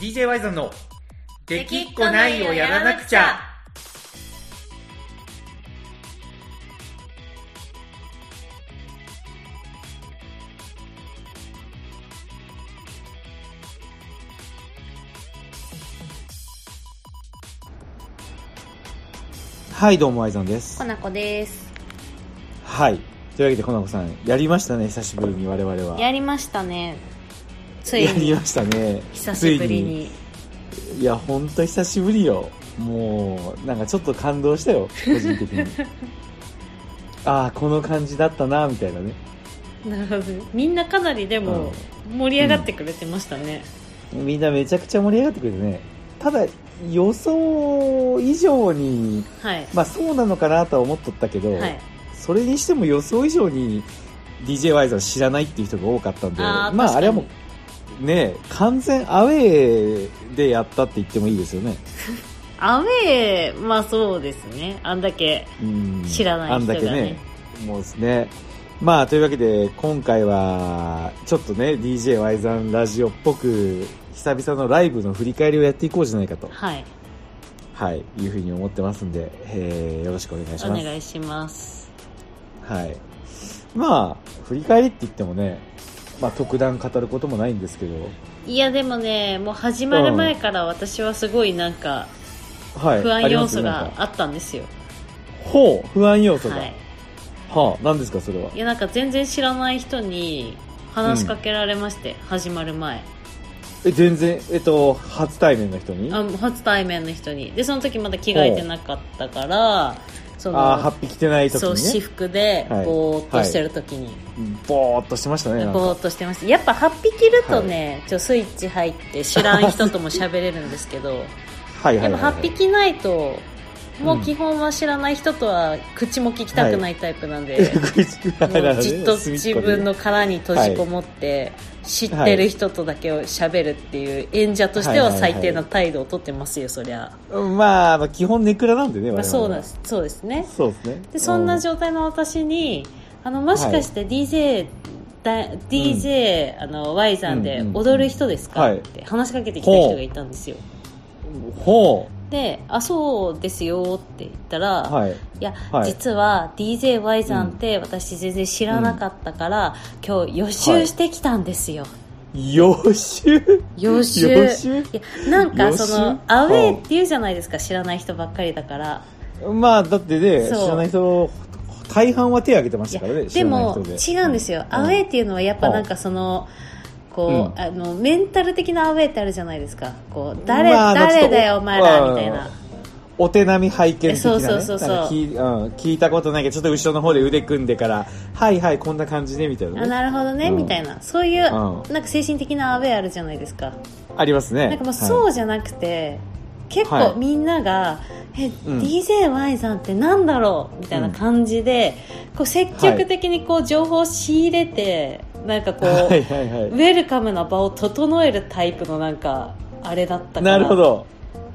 DJ ワイゾンの「できっこないをやらなくちゃ」はいどうもワイゾンです。コナコです。はい。というわけでコナコさんやりましたね久しぶりに我々は。やりましたねついにやりましたね。久しぶりに。いや本当久しぶりよ。もうなんかちょっと感動したよ個人的に。ああこの感じだったなみたいなね。なるほど。みんなかなりでも盛り上がってくれてましたね、みんなめちゃくちゃ盛り上がってくれてね。ただ予想以上にはい。まあそうなのかなとは思っとったけど、はい。それにしても予想以上に d j ワイズは知らないっていう人が多かったんでまああれはもうね完全アウェーでやったって言ってもいいですよね。アウェーまあそうですね。あんだけうん。知らない人がね。あんだけね。もうですね。まあというわけで今回はちょっとね d j ワイザンラジオっぽく久々のライブの振り返りをやっていこうじゃないかと、はい。はい、いうふうに思ってますんで、えーよろしくお願いしおます。願いします。はい。まあ、振り返りって言ってもね、まあ、特段語ることもないんですけど、いやでもねもう始まる前から私はすごいなんかはい。不安要素があったんですよ。ほう、不安要素が？ははいあ、何ですか、それは？いやなんか全然知らない人に話しかけられまして、始まる前。え、全然、えっと、初対面の人に？ああ初対面の人に。でその時まだ着替えてなかったからそのあー、8匹着てない時そう私にね。服ではい。ぼーっとしてる時に、ぼーっとしてましたね。ぼーっとしてますやっぱ8匹着るとね、ちょスイッチ入って知らん人とも喋れるんですけど。はいはいはい、でもはい。8匹ないともううん基本は知らない人とは口も聞きたくないタイプなんで、口もうじっと隅自分の殻に閉じこもって、知ってる人とだけを喋るっていう演者としては最低な態度をとってますよ、そりゃ、まあ、まあ、基本ネクラなんでね、まあ、そうなんですそうですね。そうですね。でそんなう状態の私にあのもしかして DJ、だ DJ、あの Y さんで踊る人ですか、はい。って話しかけてきた人がいたんですよ。ほで「あそうですよ」って言ったら、う。はい。いや、はい。実は DJY さんって私全然知らなかったから、今日予習してきたんですよ、予習？予習。予習？いやなんかそのアウェーって言うじゃないですか知らない人ばっかりだから。まあ、だってね、知らない人、大半は手挙げてましたからね、知でも。違うんですよ、アウェーっていうのはやっぱなんかそのこう、うん。あのメンタル的なアウェーってあるじゃないですか。こう誰,、まあ誰だよお前らみたいな。お手並み拝見的な、ね。そうそうそうそう。聞い,、うん、聞いたことないけど、ちょっと後ろの方で腕組んでから、はいはい、こんな感じね、みたいな、ね。あなるほどね、うん。みたいな。そういう、うん。なんか精神的なアウェーあるじゃないですか。ありますね。なんかもうそうじゃなくて、結はい。構みんなが「え、ん。DJY さんってなんだろう?」みたいな感じで、こう積極的にこう情報を仕入れて、なんかこう、はいはいはいウェルカムな場を整えるタイプのなんかあれだったからなるほど。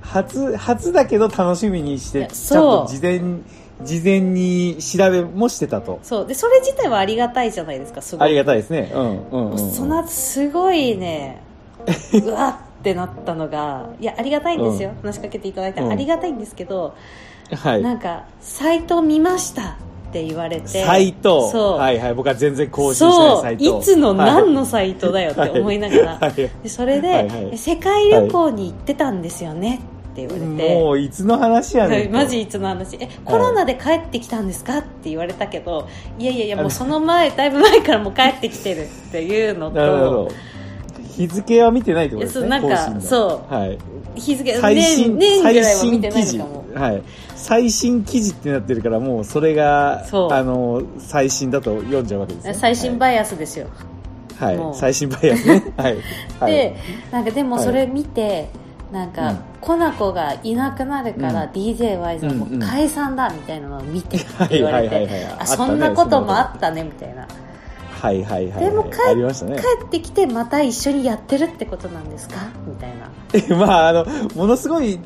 初、初だけど楽しみにして、ちゃんと事前、事前に調べもしてたと。そうでそれ自体はありがたいじゃないですかすごいありがたいですね。うん、うん、うん。その後すごいね うわってなったのがいやありがたいんですよ、話しかけていただいてうんありがたいんですけど、はい。なんか「サイト見ました」って言われてサイト。そう、はいはい。僕は全然更新してないサイト。いつの何のはいサイトだよって思いながら、はいでそれで、はいはい世界旅行に行ってたんですよねって言われて、もういつの話やねんと。マジいつの話えコロナで帰ってきたんですかって言われたけどいやいやいやもうその前だいぶ前からもう帰ってきてるっていうのなるほどと。日付は見てないってことですね。なんかそうはい。日付最新、年年ぐらい最は見てな新記事。いのかもはい。最新記事ってなってるから、もうそれが、そうあの、最新だと読んじゃうわけですね。最新バイアスですよ、はい。最新バイアスね。はい。はいでなんかでもそれ見て、なんか、うんコナコがいなくなるから、うん DJY さんも解散だみたいなのを見て言われて。あそんなこともあったねみたいなはいはいはいはい。でも帰ありましたね。帰ってきてまた一緒にやってるってことなんですか？みたいな。えまあ、あの、ものすごい、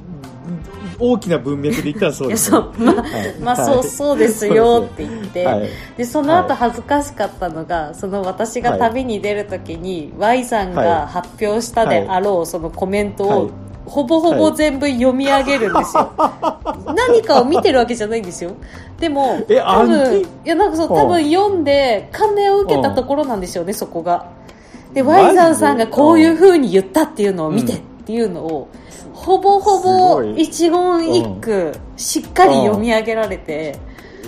大きな文脈で言ったらそうですそう。まあ、はい。まあそうそうですよって言って、はい。でその後恥ずかしかったのが、その私が旅に出るときに、Y さんが発表したであろうそのコメントを、はいほぼほぼ全部読み上げるんですよ、何かを見てるわけじゃないんですよ。でもえ多暗分い記やなんかそううん。多分読んで感銘を受けたところなんでしょうねそこが。でマジで Y さんさんがこういう風に言ったっていうのを見てっていうのを、ほぼほすぼごい。一言一句しっかり読み上げられて、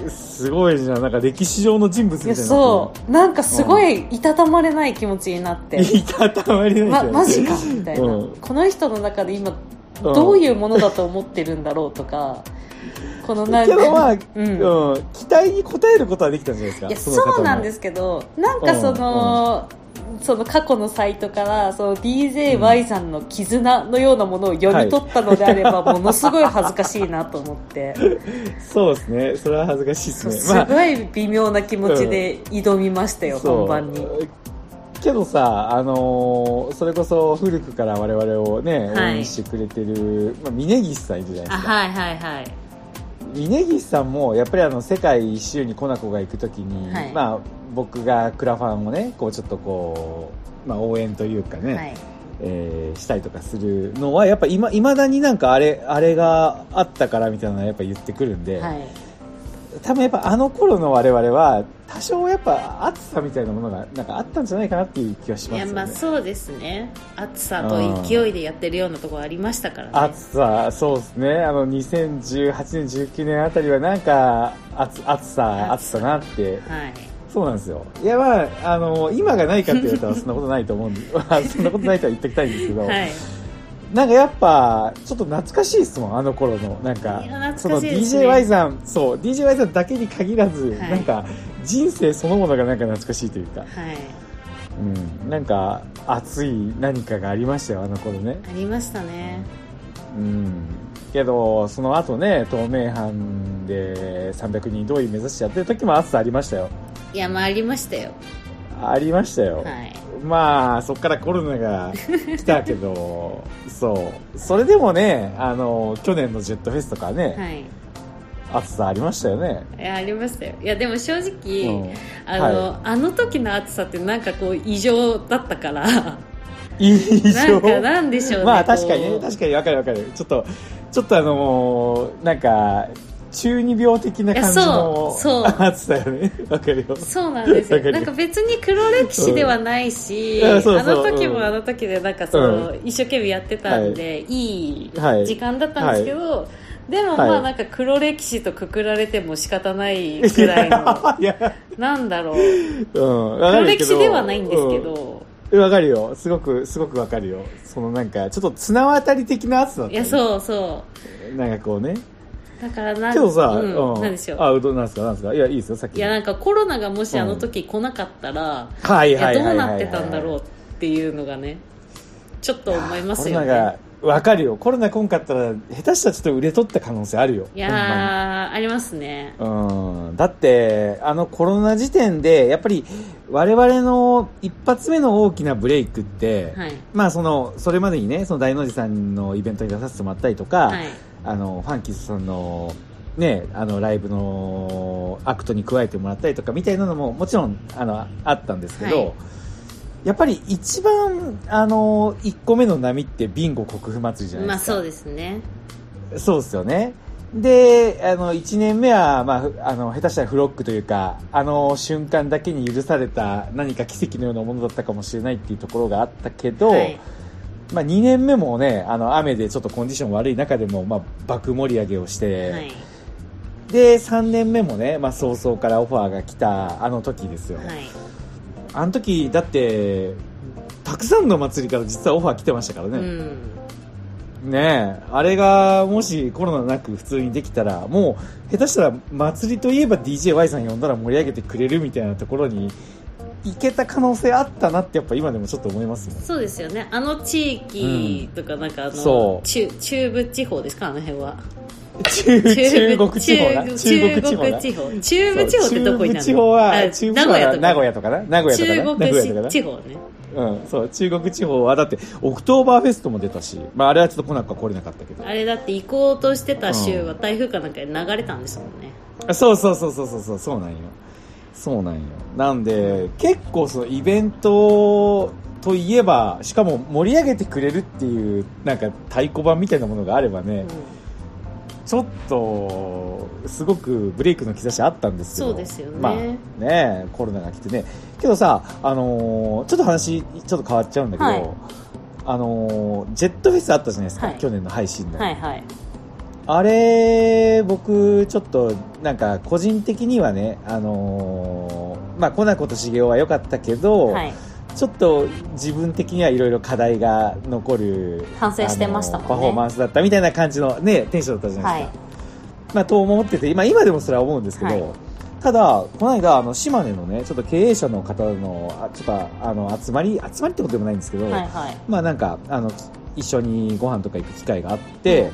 すごいじゃん。なんか歴史上の人物みたいな。そう。なんかすごいいたたまれない気持ちになって、いたたまりない。ま、マジかみたいな、うん。この人の中で今どういうものだと思ってるんだろうとかこのなんかけどまあ、ううん。ん期待に応えることはできたんじゃないですか。そうなんですけどなんかその、その過去のサイトからその DJY さんの絆のようなものを読み取ったのであれば、ものすごい恥ずかしいなと思って、そうですね。それは恥ずかしいですね。すごい微妙な気持ちで挑みましたよ、本番に。けどさ、あのーそれこそ古くから我々をね、応はい。援してくれてる、まあ、峯岸さんいるじゃないですか。あはいはいはい峯岸さんも、やっぱりあの、世界一周にコナコが行くときに、はい。まあ、僕がクラファンをね、こうちょっとこう、まあ、応援というかね、はい。えーしたりとかするのは、やっぱ今、未だになんかあれ、あれがあったからみたいなのはやっぱ言ってくるんで、はい多分やっぱあの頃の我々は、多少やっぱ暑さみたいなものがなんかあったんじゃないかなっていう気はしいやますよね。まあそうですね暑さと勢いでやってるようなところありましたからね暑さ、そうですね。あの、2018年、19年あたりはなんか、暑暑さ、暑さなって。はいそうなんですよ。いや、まあ、あの、今がないかって言われたらそんなことないと思うんで、ま あそんなことないとは言っておきたいんですけど、はいなんかやっぱ、ちょっと懐かしいですもん、あの頃の。なんかいや、その DJY さん、そう、DJY さんだけに限らず、はい。なんか、人生そのものがなんか懐かしいというか、はい。うん、なんか、熱い何かがありましたよ、あの頃ね。ありましたね。うん。けど、その後ね、透明版で300人同意目指してやってる時も暑さありましたよ。いやまあありましたよ。ありましたよ。はいまあ、そっからコロナが来たけど、そう。それでもね、あの、去年のジェットフェスとかね、はい。暑さありましたよね。いやありましたよ。いやでも正直、うん。あの、はあの時の暑さってなんかこう異常だったから。いいなんかなんでしょうねまあ確かにね、確かにわかるわかる。ちょっと、ちょっとあのーなんか、中二病的な感じのいやそうそう。暑さよね。わかるよ。そうなんですよ。なんか別に黒歴史ではないし、うん。いやそうそうあの時うん。もあの時でなんかその、う一生懸命やってたんで、い、いはい時間だったんですけど、でもまはい。あなんか黒歴史とくくられても仕方ないぐらいの いや、なんだろう。うん。黒歴史ではないんですけ。ど、うん。わかるよ。すごく、すごくわかるよ。そのなんか、ちょっと綱渡り的な暑さだったいやそうそう。なんかこうね。だからなんけどさ、うんうん。なんでしょう。あ、うどんなんですかなんですか。いや、いいですよ、さっき。いやなんかコロナがもしあの時来なかったら、はいいやどはいはい。うはいはいなってたんだろうっていうのがねちょっと思いますよコロナがね、わかるよ。コロナ来んかったら、下手したらちょっと売れとった可能性あるよ。いやーありますね。うん。だって、あのコロナ時点で、やっぱり、我々の一発目の大きなブレイクって、はい。まあその、それまでにね、そのダイノジさんのイベントに出させてもらったりとか、はいあの、ファンキスさんの、ね、あの、ライブのアクトに加えてもらったりとかみたいなのももちろん、あの、あったんですけど、はいやっぱり一番、あの、1個目の波ってビンゴ国府祭りじゃないですか。まあそうですねそうですよね。で、あの、1年目は、まあふ、あの、下手したらフロックというか、あの瞬間だけに許された何か奇跡のようなものだったかもしれないっていうところがあったけど、はいまあ、2年目もね、あの、雨でちょっとコンディション悪い中でも、まあ、爆盛り上げをして、はいで、3年目もね、まあ、早々からオファーが来たあの時ですよ。はいあの時、だって、たくさんの祭りから実はオファー来てましたからね。うんねえ、あれがもしコロナなく普通にできたら、もう下手したら祭りといえば DJY さん呼んだら盛り上げてくれるみたいなところに行けた可能性あったなってやっぱ今でもちょっと思いますもん。そうですよね。あの地域とかなんかあの、そう。中中部地方ですかあの辺は。中、中国地方な？中中国地方な？中部地方。ってどこになるの？中部地方は、あ中部地方は名古屋とかな？名古屋とかな？中国地方ね。うん、そう、中国地方は、だって、オクトーバーフェストも出たし、まあ、あれはちょっと来なか来れなかったけど。あれだって行こうとしてた州は台風かなんかで流れたんですもんね、あそうそうそうそうそうそう、そうなんよ。そうなんよ。なんで、結構そのイベントといえば、しかも盛り上げてくれるっていう、なんか太鼓判みたいなものがあればね、ちょっと、すごくブレイクの兆しあったんですけど。そうですよねまあね、コロナが来てね。けどさ、あのーちょっと話、ちょっと変わっちゃうんだけど、はいあのージェットフェスあったじゃないですか、はい去年の配信の。はいはいあれ、僕、ちょっと、なんか、個人的にはね、あのーまあ、コナコと茂雄は良かったけど、はい。ちょっと自分的にはいろいろ課題が残る、反省してましたもんね。パフォーマンスだったみたいな感じのね、テンションだったじゃないですか。はまあ、と思ってて、今、今でもそれは思うんですけど、はい。ただ、この間、あの、島根のね、ちょっと経営者の方の、あちょっと、あの、集まり、集まりってことでもないんですけど、はいはい。まあなんか、あの、一緒にご飯とか行く機会があって、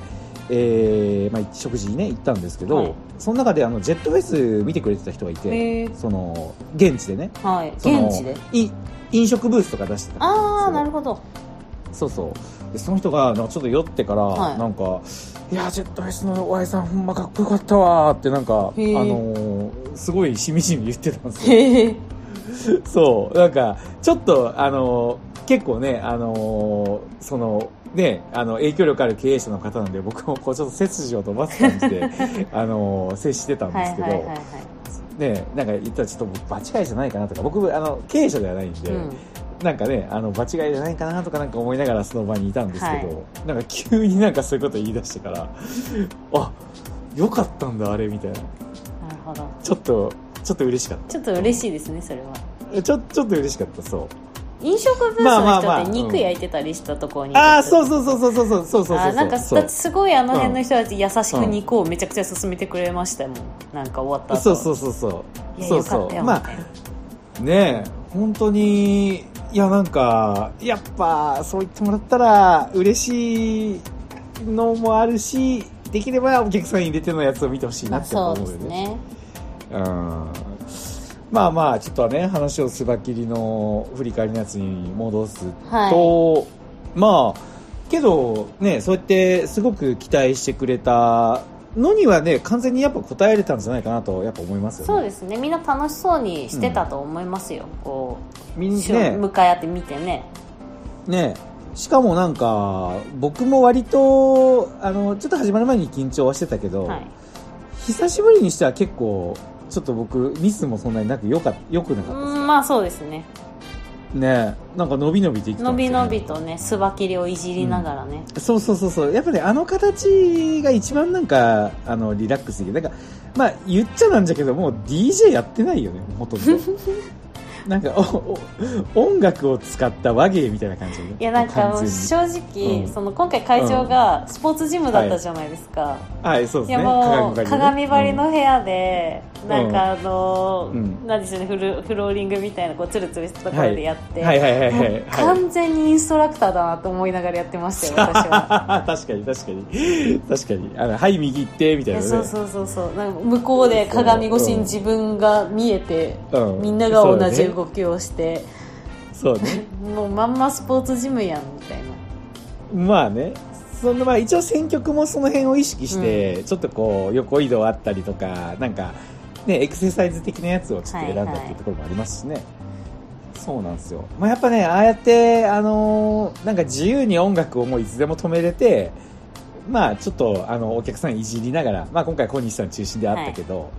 えーまあ、食事にね、行ったんですけど、はい。その中であの、ジェットフェス見てくれてた人がいて、その、現地でね、はい。その現地で？い飲食ブースとか出してた。ああなるほほど。ど。そうそう。で、その人が、なんかちょっと酔ってから、はい。なんか、いや、ジェットフェスの Y さんほんまかっこよかったわーって、なんか、あのへーーすごいしみじみ言ってたんですよ。そう、なんか、ちょっと、あのー結構ね、あのーその、ね、あの、影響力ある経営者の方なんで、僕もこう、ちょっと背筋を飛ばす感じで、あのー接してたんはいですけど、はいはいはいね、なんか言ったらちょっと場違いじゃないかなとか、僕、あの、経営者ではないんで、うんなんかね、あの、場違いじゃないかなとかなんか思いながらその場にいたんですけど、はいなんか急になんかそういうこと言い出してから、あ、よかったんだ、あれ、みたいな。なるほどちょっと、ちょっと嬉しかっちょっと嬉しいですねそれはた。ちょ、ちょっと嬉しかった、そう。飲食ブースまあまのあまあ人って肉焼いてたりしたところにああ、そうそうそうそうそうそうそうそうそう。なんかそうだってすごいあの辺の人たち優しく肉をめちゃくちゃ勧めてくれましたもんなんか終わった後そうそうそうそう。いやそうそよかったよう。まあ、ねえ、本当に、いやなんか、やっぱ、そう言ってもらったら、嬉しいのもあるし、できればお客さんに入れてのやつを見てほしいなってまあそう思うよね。ですねうん。まあまあ、ちょっとね、話をすばきりの振り返りのやつに戻すと、はまあ、けど、ね、そうやってすごく期待してくれたのにはね、完全にやっぱ答えれたんじゃないかなと、やっぱ思いますよね。そうですね。みんな楽しそうにしてたと思いますよ、こう、しみんね。向かい合って見てね。ね。しかもなんか、僕も割と、あの、ちょっと始まる前に緊張はしてたけど、はい。久しぶりにしては結構、ちょっと僕、ミスもそんなになくよか、よくなかったですうんまあそうですねねなんか伸び伸びできたのびんですよねのびとねスバキリをいじりながらね、そうそうそうそう。やっぱね、あの形が一番なんか、あの、リラックスできる。なんか、まあ、言っちゃなんじゃけど、もう DJ やってないよね、ほとんど。なんかおお、音楽を使った和芸みたいな感じ。いやなんか正直、うん。その今回会場がスポーツジムだったじゃないですか、はい、そうですね。いやもう鏡張りの部屋で、なんかあのーうん。なんでしょうねフルフローリングみたいなこうツルツルしたところでやって、はいはいはいはい。はいもう完全にインストラクターだなと思いながらやってましたよ 私は。確かに確かに。確かに。あの、はい、右行って、みたいなね。そうそうそうそう。なんか向こうで鏡越しに自分が見えて、うん。みんなが同じ動きをして、そうね。もうまんまスポーツジムやんみたいなまあね。そのまあ一応選曲もその辺を意識して、ちょっとこう横移動あったりとか、なんかね、エクササイズ的なやつをちょっと選んだっていうところもありますしね。そうなんですよ。まあやっぱね、ああやって、あのーなんか自由に音楽をもういつでも止めれて、まあちょっとあのお客さんいじりながら、まあ今回小西さん中心であったけど、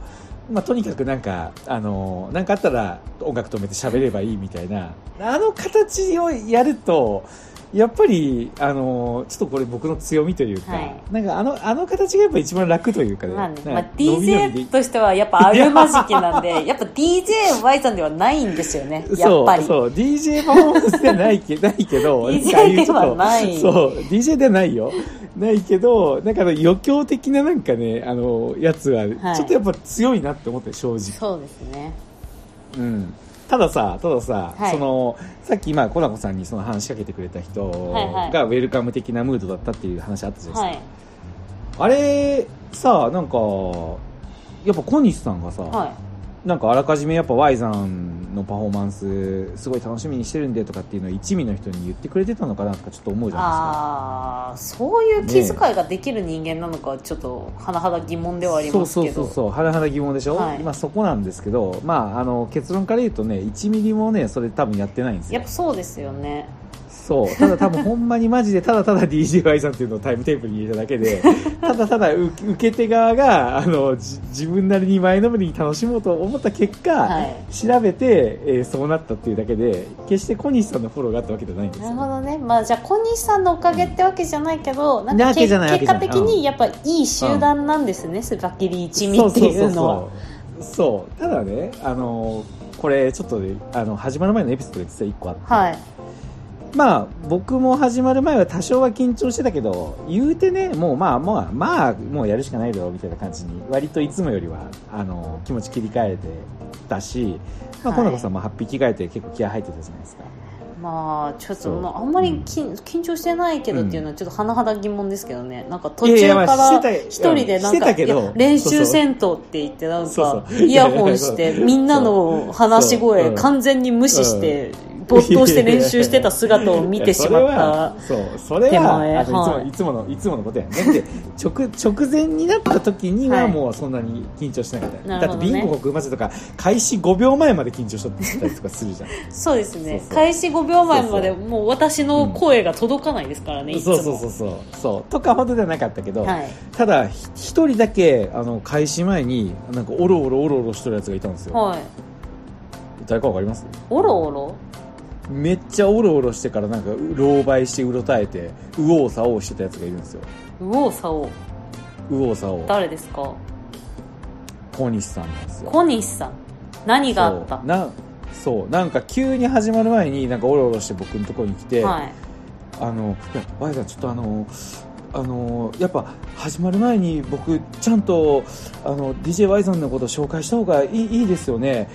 まあとにかくなんか、あのーなんかあったら音楽止めて喋ればいいみたいな、あの形をやると、やっぱり、あのーちょっとこれ僕の強みというか、はいなんかあの、あの形がやっぱ一番楽というかね。まあねまあ、DJ としてはやっぱあるまじきなんで やっぱ DJY さんではないんですよねやっぱりそう、そう、DJ パフォーマンスではないけないけど、DJ ではないそう、DJ ではないよ。ないけど、なんか余興的ななんかね、あの、やつは、はいちょっとやっぱ強いなって思って、正直。そうですねうん。たださ、たださ、はい。その、さっき今、コナコさんにその話しかけてくれた人がウェルカム的なムードだったっていう話あったじゃないですか。はい。あれ、さ、なんか、やっぱ小西さんがさ、はなんかあらかじめやっぱ Y さんのパフォーマンスすごい楽しみにしてるんでとかっていうのを一味の人に言ってくれてたのかなとかちょっと思うじゃないああそういう気遣いができる人間なのかちょっと甚だ疑問ではありですかますけど。そうそうそうそう甚だ疑問でしょ、はい。今そこなんですけど、まあ、あの結論から言うとね1ミリもねそれ多分やってないんですよ。やっぱそうですよねそう。ただ多分ほんまにマジでただただ DJY さんっていうのをタイムテープに入れただけで ただただ受受け手側があのじ自分なりに前のめりに楽しもうと思った結果、はい。調べて、えーそうなったっていうだけで決して小西さんのフォローがあったわけじゃないんですよ。なるほどね。まあじゃあ小西さんのおかげってわけじゃないけど、なんか結果的にやっぱいい集団なんですね、スバキリ一味っていうのは。そうそうそうそう。ただねあのこれちょっとねあの始まる前のエピソードで実は1個あって、はいまあ僕も始まる前は多少は緊張してたけど言うてねもうまあまあまあもうやるしかないだろうみたいな感じに割といつもよりはあの気持ち切り替えてたし、まあ、はい。今度こそまあハッピー着替えて結構気合入ってたじゃないですか。まあちょっとまああんまりうん。き緊張してないけどっていうのはちょっと甚だ疑問ですけどね。なんか途中から一人でなんか練習戦闘って言ってなんかイヤホンしてみんなの話し声うん。完全に無視して没頭して練習してた姿を見てしまったそうそれ手ははいいつもいつものいつものことやねで直直前になった時にはもうそんなに緊張しなかったよ、なるほどねだってビンゴ国まぜとか開始5秒前まで緊張しとったりとかするじゃんそうですねそうそう開始5秒前までもう私の声が届かないですからね、いつもそうそうそうそうそうとかほどではなかったけど、はいただ一人だけあの開始前になんかオロオロオロオロしてるやつがいたんですよ、はい誰かわかりますおろおろめっちゃオロオロしてからなんか狼狽してうろたえて右往左往してたやつがいるんですよ。右往左往。右往左往。誰ですか？小西さんなんですよ。小西さん。何があった？そう。なそう。なんか急に始まる前になんかオロオロして僕のところに来て、はい。あのいや Y さんちょっとあのあのやっぱ始まる前に僕ちゃんとあの DJY さんのことを紹介した方がいいいいですよね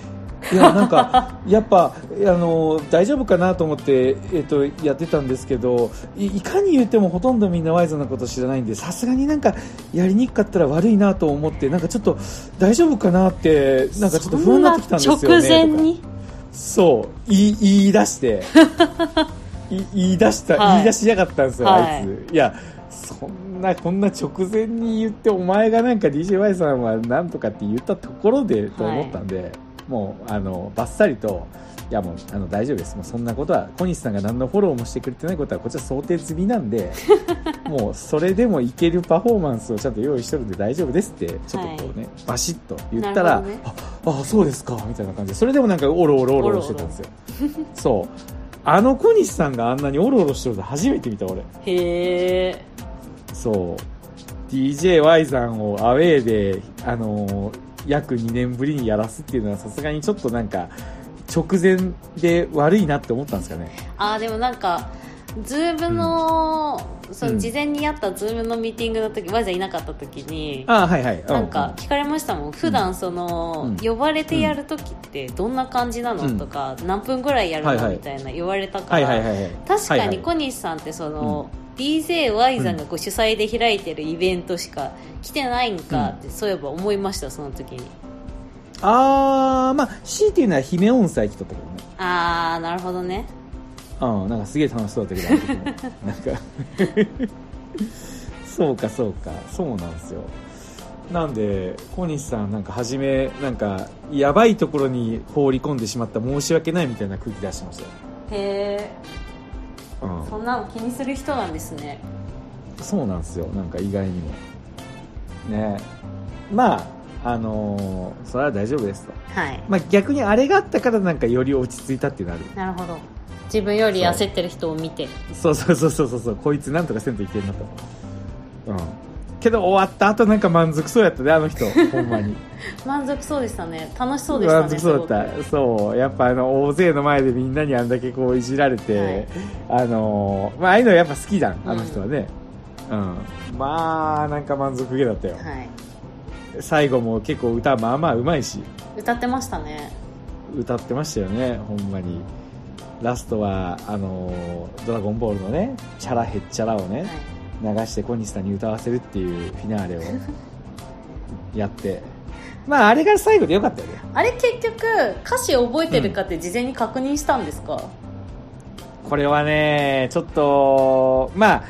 いやなんかやっぱあの大丈夫かなと思って、えっとやってたんですけどいいかに言ってもほとんどみんな Y さんのこと知らないんでさすがになんかやりにくかったら悪いなと思ってなんかちょっと大丈夫かなってなんかちょっと不安になってきたんですよねそんな直前に？そう言い言い出して。い言い出した、はい。言い出しやがったんですよ、はい。あいつ。いやそんなこんな直前に言ってお前がなんか DJY さんはなんとかって言ったところでと思ったんで、もうあのバッサリといやもうあの大丈夫です。もうそんなことは小西さんが何のフォローもしてくれてないことはこっちは想定済みなんで もうそれでもいけるパフォーマンスをちゃんと用意してるんで大丈夫ですってちょっとこうね、バシッと言ったら、ね。ああそうですかみたいな感じでそれでもなんかオロオロオロオロしてたんですよ。そう。あの小西さんがあんなにオロオロしてるの初めて見た俺。へえそう。DJY さんをアウェーで、あのー約2年ぶりにやらすっていうのはさすがにちょっとなんか直前で悪いなって思ったんですかね。あーでもなんかズームの,、そうん。の事前にあったズームのミーティングの時 Yさんいなかった時にああはいはい。なんか聞かれましたもん。普段その、うん。呼ばれてやる時ってどんな感じなの、うん。とか何分ぐらいやるの、はいはい。みたいな言われたかはいら、はいはいはい。確かにはいはい。小西さんってその、DJY さんがこう主催で開いてるイベントしか来てないんかって、そういえば思いましたその時に。ああまあ C っていうのは姫音祭来とったけどね。ああなるほどね。うん、なんかすげえ楽しそうだったけど、なんか。そうかそうか、そうなんですよ。なんで、小西さんなんか初め、なんか、やばいところに放り込んでしまった申し訳ないみたいな空気出してましたよ。へえうん。そんなの気にする人なんですね。そうなんですよ、なんか意外にも。ね。まあ、あのーそれは大丈夫ですと。はい。まあ逆にあれがあったからなんかより落ち着いたっていうのはある。なるほど。自分より焦ってる人を見て。そうそうそうそうそうそう。こいつなんとかせんといけんなと。うんけど終わった後なんか満足そうやったねあの人。ほんまに。満足そうでしたね。楽しそうでしたね満足そうだった。そう。やっぱあの大勢の前でみんなにあんだけこういじられて、あのーまあああいうのやっぱ好きじゃんあの人はね。うん、まあなんか満足げだったよ。はい。最後も結構歌まあまあうまいし。歌ってましたね。歌ってましたよねほんまに。ラストはあのードラゴンボールのねチャラヘッチャラをね、はい流して小西さんに歌わせるっていうフィナーレを やって。まああれが最後でよかったよね。あれ結局歌詞覚えてるかって事前に確認したんですか、これはねちょっとまあ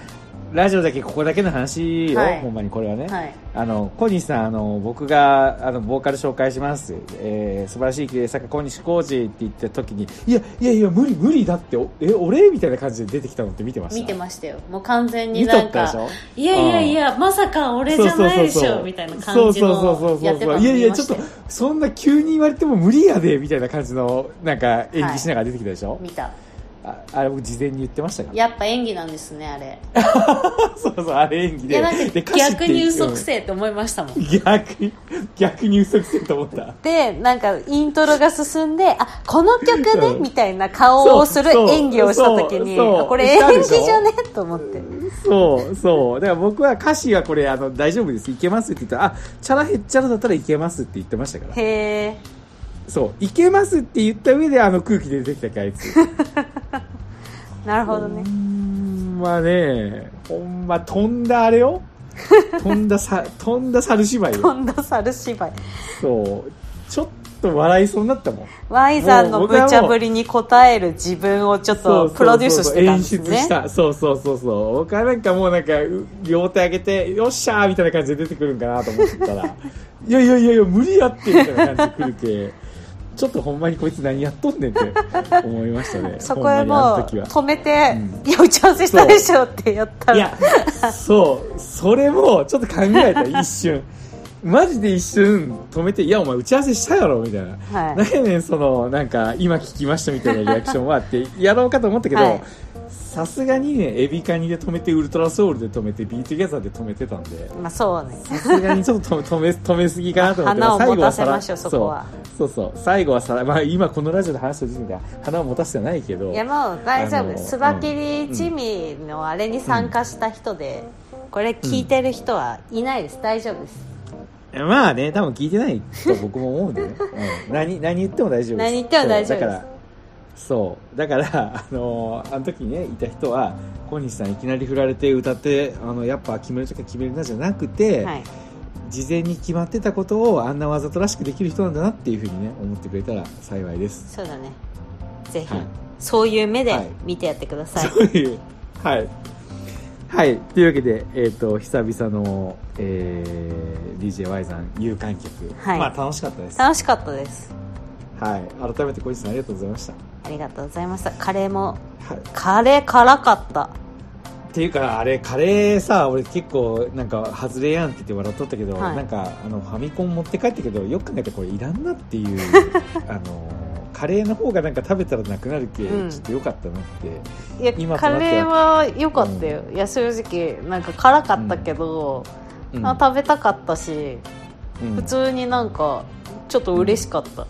ラジオだけここだけの話よ、はい。ほんまにこれはね、はいあの小西さんあの僕があのボーカル紹介します、えー素晴らしい綺麗作家小西浩二って言った時にいやいやいや無理無理だっておえ俺？みたいな感じで出てきたのって見てました？見てましたよ。もう完全に見なんかいやいやいやまさか俺じゃないでしょみたいな感じのやってたのいやいやちょっとそんな急に言われても無理やでみたいな感じのなんか演技しながら出てきたでしょ、見たああれ僕事前に言ってましたか？らやっぱ演技なんですねあれ。そうそうあれ演技で。逆に嘘くせえって思いましたもん。うん。逆に逆に嘘くせえと思った。でなんかイントロが進んであこの曲ね？うん。みたいな顔をする演技をした時にこれ演技じゃね？と思って。そうそう。だから僕は歌詞はこれあの大丈夫です。いけますって言ったらあチャラヘッチャラだったらいけますって言ってましたから。へえそういけますって言った上であの空気で出てきたかあいつ なるほどね。ほんまねほんま飛んだあれよ。飛んださ飛んだ猿芝居よ。飛んだ猿芝居。そう。ちょっと笑いそうになったもん。Y さんの無茶ぶりに応える自分をちょっとプロデュースしてたんです演出しねた。そうそうそうそう。僕はなんかもうなんかう両手上げてよっしゃーみたいな感じで出てくるんかなと思ってたら いやいやいやいや無理やってみたいな感じで来るけちょっとほんまにこいつ何やっとんねんって思いましたね。そこへもう止めて、うん。いや打ち合わせしたでしょってやった。らいやそう。それもちょっと考えた一瞬。マジで一瞬止めていやお前打ち合わせしたやろみたいな、はい。なんやねんそのなんか今聞きましたみたいなリアクションはってやろうかと思ったけど、はいさすがにねエビカニで止めてウルトラソウルで止めてビートギャザーで止めてたんで。まあそうね。さすがにちょっと止め止め 止めすぎかなと思って花を最後は持たせましょうそこは。そうそう。最後はさら、まあ、今このラジオで話してる時点では花を持たせてはないけどいやもう大丈夫スバキリ一味のあれに参加した人で、これ聞いてる人はいないです。大丈夫です。まあね、多分聞いてないと僕も思うんでね。うん、何、何言っても大丈夫です。何言っても大丈夫です。そうだから、そう。だから、あのーあの時ね、いた人は、小西さんいきなり振られて歌って、あの、やっぱ決めるときは決めるなじゃなくて、はい事前に決まってたことをあんなわざとらしくできる人なんだなっていうふうにね、思ってくれたら幸いです。そうだねぜひ、はいそういう目ではい見てやってください、そういう、はい。はい。というわけで、えっ、と、久々の、えー、DJY さん有観客。はいまあ楽しかったです。楽しかったですはい、改めて小西さんありがとうございました。ありがとうございましたカレーもはい、カレー辛かった。っていうかあれカレーさ俺結構なんか外れやんって言って笑っとったけど、はい。なんかあのファミコン持って帰ったけどよく考えたらこれいらんなっていう あのカレーの方がなんか食べたらなくなるけ、うん。ちょっとよかったなっていや今カレーは良かったよ、いや正直なんか辛かったけど、うん。あ食べたかったしうん。普通になんかちょっと嬉しかった、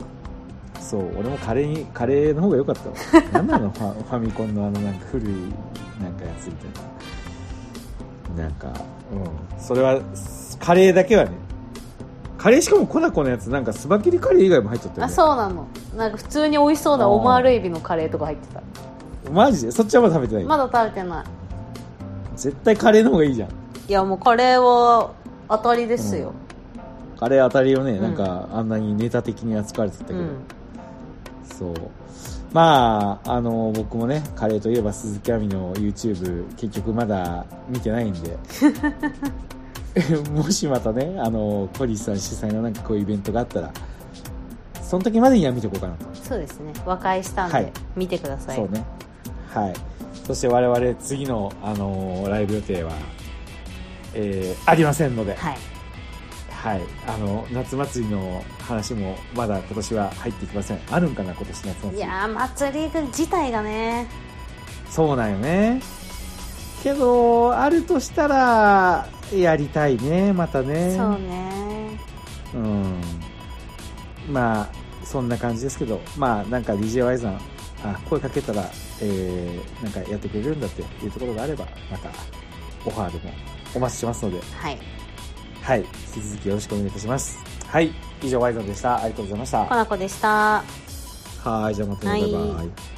そう俺もカレーにカレーの方が良かったわ。なんなの？ファファミコンのあのなんか古いなんかやつみたいな。なんかうん。それはカレーだけはね。カレーしかもコナコのやつ。なんかスバキリカレー以外も入っちゃったよあねそうなの。なんか普通に美味しそうなオマールエビのカレーとか入ってた。マジ？でそっちはまだ食べてない、まだ食べてない。絶対カレーの方がいいじゃん。いやもうカレーは当たりですよ。カレー当たりをね、ん。なんかあんなにネタ的に扱われてたけど、うん、そう。まああの僕もねカレーといえば鈴木亜美の YouTube 結局まだ見てないんで。もしまたねあのコリーさん主催のなんかこういうイベントがあったらその時までには見ておこうかなと。そうですね。和解したんはい。で見てください、そうね。はい。そして我々次の、あのライブ予定は、えーありませんので、はいはい、あの夏祭りの話もまだ今年は入ってきません。あるんかな今年夏祭り。いやー祭り自体がね。そうなんよね。けどあるとしたらやりたいねまたね。そうね。うん。まあそんな感じですけど。まあなんか DJY さんあ声かけたら、えーなんかやってくれるんだっていうところがあればまたオファーでもお待ちしてますので。はいはい。引き続きよろしくお願いいたします。はい。以上 Y さんでした。ありがとうございました。コナコでした。はい。じゃあまたね、はいバイ。バイ